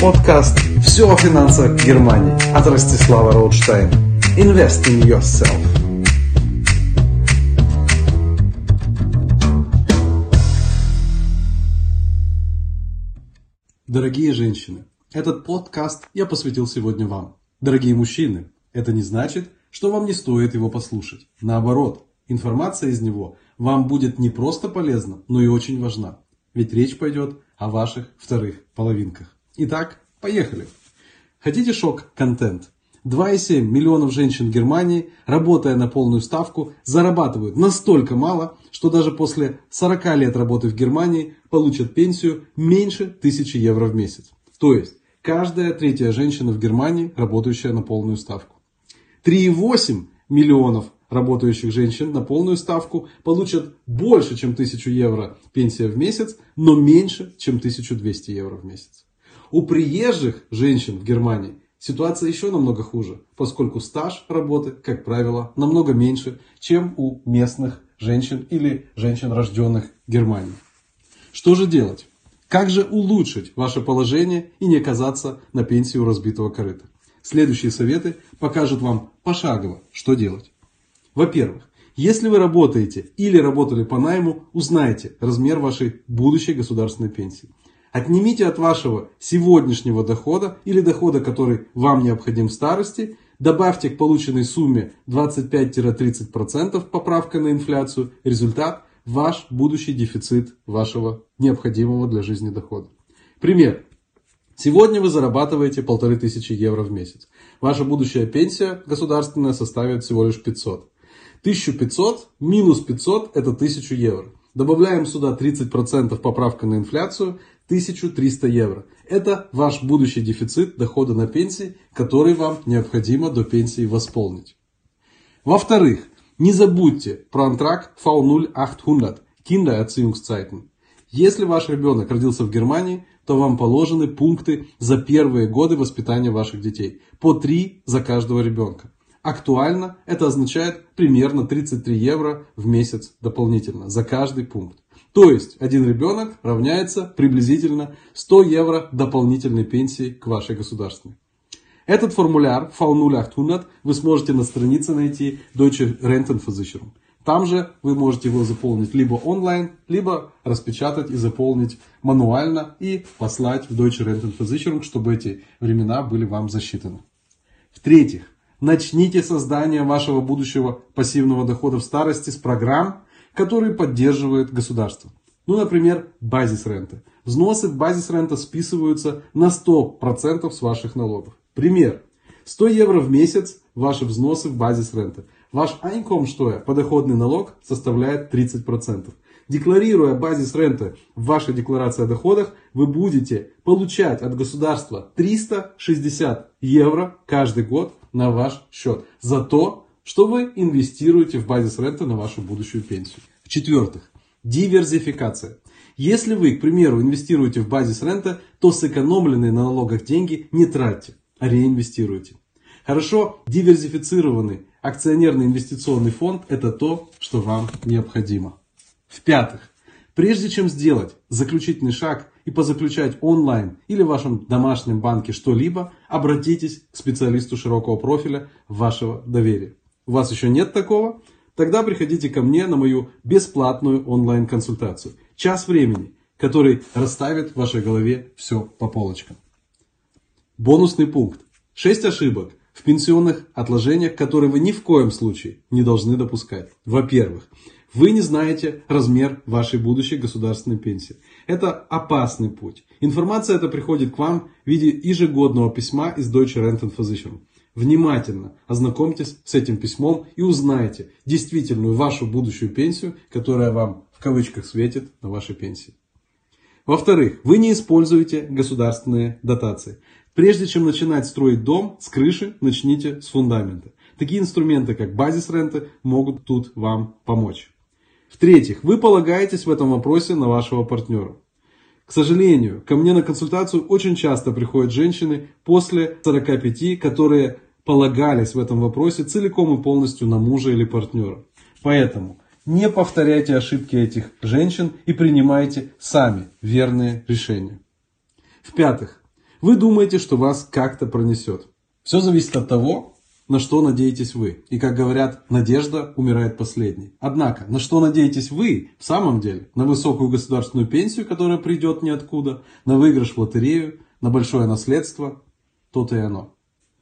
Подкаст «Все о финансах Германии» от Ростислава Роудштейн. Invest in yourself. Дорогие женщины, этот подкаст я посвятил сегодня вам. Дорогие мужчины, это не значит, что вам не стоит его послушать. Наоборот, информация из него вам будет не просто полезна, но и очень важна. Ведь речь пойдет о ваших вторых половинках. Итак, поехали. Хотите шок-контент? 2,7 миллионов женщин Германии, работая на полную ставку, зарабатывают настолько мало, что даже после 40 лет работы в Германии получат пенсию меньше 1000 евро в месяц. То есть, каждая третья женщина в Германии, работающая на полную ставку. 3,8 миллионов работающих женщин на полную ставку получат больше, чем 1000 евро пенсия в месяц, но меньше, чем 1200 евро в месяц. У приезжих женщин в Германии ситуация еще намного хуже, поскольку стаж работы, как правило, намного меньше, чем у местных женщин или женщин, рожденных в Германии. Что же делать? Как же улучшить ваше положение и не оказаться на пенсии у разбитого корыта? Следующие советы покажут вам пошагово, что делать. Во-первых, если вы работаете или работали по найму, узнайте размер вашей будущей государственной пенсии. Отнимите от вашего сегодняшнего дохода или дохода, который вам необходим в старости, добавьте к полученной сумме 25-30% поправка на инфляцию, результат – ваш будущий дефицит вашего необходимого для жизни дохода. Пример. Сегодня вы зарабатываете полторы тысячи евро в месяц. Ваша будущая пенсия государственная составит всего лишь 500. 1500 минус 500 это 1000 евро. Добавляем сюда 30% поправка на инфляцию, 1300 евро. Это ваш будущий дефицит дохода на пенсии, который вам необходимо до пенсии восполнить. Во-вторых, не забудьте про антракт V0800 Kindererziehungszeiten. Если ваш ребенок родился в Германии, то вам положены пункты за первые годы воспитания ваших детей. По 3 за каждого ребенка. Актуально это означает примерно 33 евро в месяц дополнительно за каждый пункт. То есть один ребенок равняется приблизительно 100 евро дополнительной пенсии к вашей государственной. Этот формуляр V0800 вы сможете на странице найти Deutsche Rentenversicherung. Там же вы можете его заполнить либо онлайн, либо распечатать и заполнить мануально и послать в Deutsche Rentenversicherung, чтобы эти времена были вам засчитаны. В-третьих, начните создание вашего будущего пассивного дохода в старости с программ, которые поддерживает государство. Ну, например, базис ренты. Взносы в базис рента списываются на 100% с ваших налогов. Пример. 100 евро в месяц ваши взносы в базис ренты. Ваш Einkommensteuer, подоходный налог, составляет 30%. Декларируя базис ренты в вашей декларации о доходах, вы будете получать от государства 360 евро каждый год на ваш счет. За то, что вы инвестируете в базис ренты на вашу будущую пенсию. В-четвертых, диверсификация. Если вы, к примеру, инвестируете в базис рента, то сэкономленные на налогах деньги не тратьте, а реинвестируйте. Хорошо диверсифицированный акционерный инвестиционный фонд – это то, что вам необходимо. В-пятых, прежде чем сделать заключительный шаг и позаключать онлайн или в вашем домашнем банке что-либо, обратитесь к специалисту широкого профиля вашего доверия. У вас еще нет такого? Тогда приходите ко мне на мою бесплатную онлайн-консультацию. Час времени, который расставит в вашей голове все по полочкам. Бонусный пункт. 6 ошибок, в пенсионных отложениях, которые вы ни в коем случае не должны допускать. Во-первых, вы не знаете размер вашей будущей государственной пенсии. Это опасный путь. Информация эта приходит к вам в виде ежегодного письма из Deutsche Rentenversicherung. Внимательно ознакомьтесь с этим письмом и узнайте действительную вашу будущую пенсию, которая вам в кавычках светит на вашей пенсии. Во-вторых, вы не используете государственные дотации. Прежде чем начинать строить дом с крыши, начните с фундамента. Такие инструменты, как базис ренты, могут тут вам помочь. В-третьих, вы полагаетесь в этом вопросе на вашего партнера. К сожалению, ко мне на консультацию очень часто приходят женщины после 45, которые полагались в этом вопросе целиком и полностью на мужа или партнера. Поэтому не повторяйте ошибки этих женщин и принимайте сами верные решения. В-пятых, Вы думаете, что вас как-то пронесет. Все зависит от того, на что надеетесь вы. И как говорят, надежда умирает последней. Однако, на что надеетесь вы в самом деле? На высокую государственную пенсию, которая придет ниоткуда, на выигрыш в лотерею, на большое наследство? То-то и оно.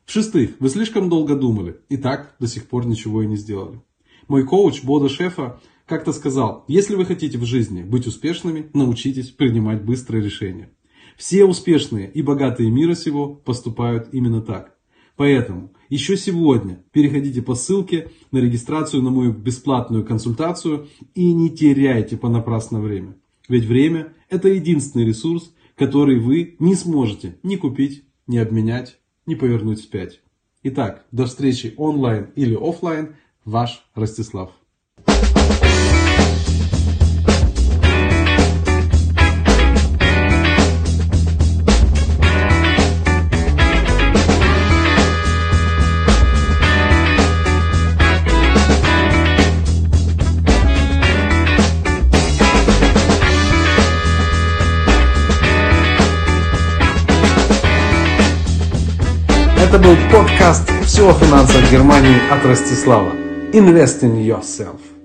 В-шестых, вы слишком долго думали и так до сих пор ничего и не сделали. Мой коуч Бода Шефа как-то сказал, если вы хотите в жизни быть успешными, научитесь принимать быстрые решения. Все успешные и богатые мира сего поступают именно так. Поэтому еще сегодня переходите по ссылке на регистрацию на мою бесплатную консультацию и не теряйте понапрасно время. Ведь время – это единственный ресурс, который вы не сможете ни купить, ни обменять, не повернуть вспять. Итак, до встречи онлайн или офлайн. Ваш Ростислав. Это был подкаст «Все о финансах Германии» от Ростислава. Invest in yourself.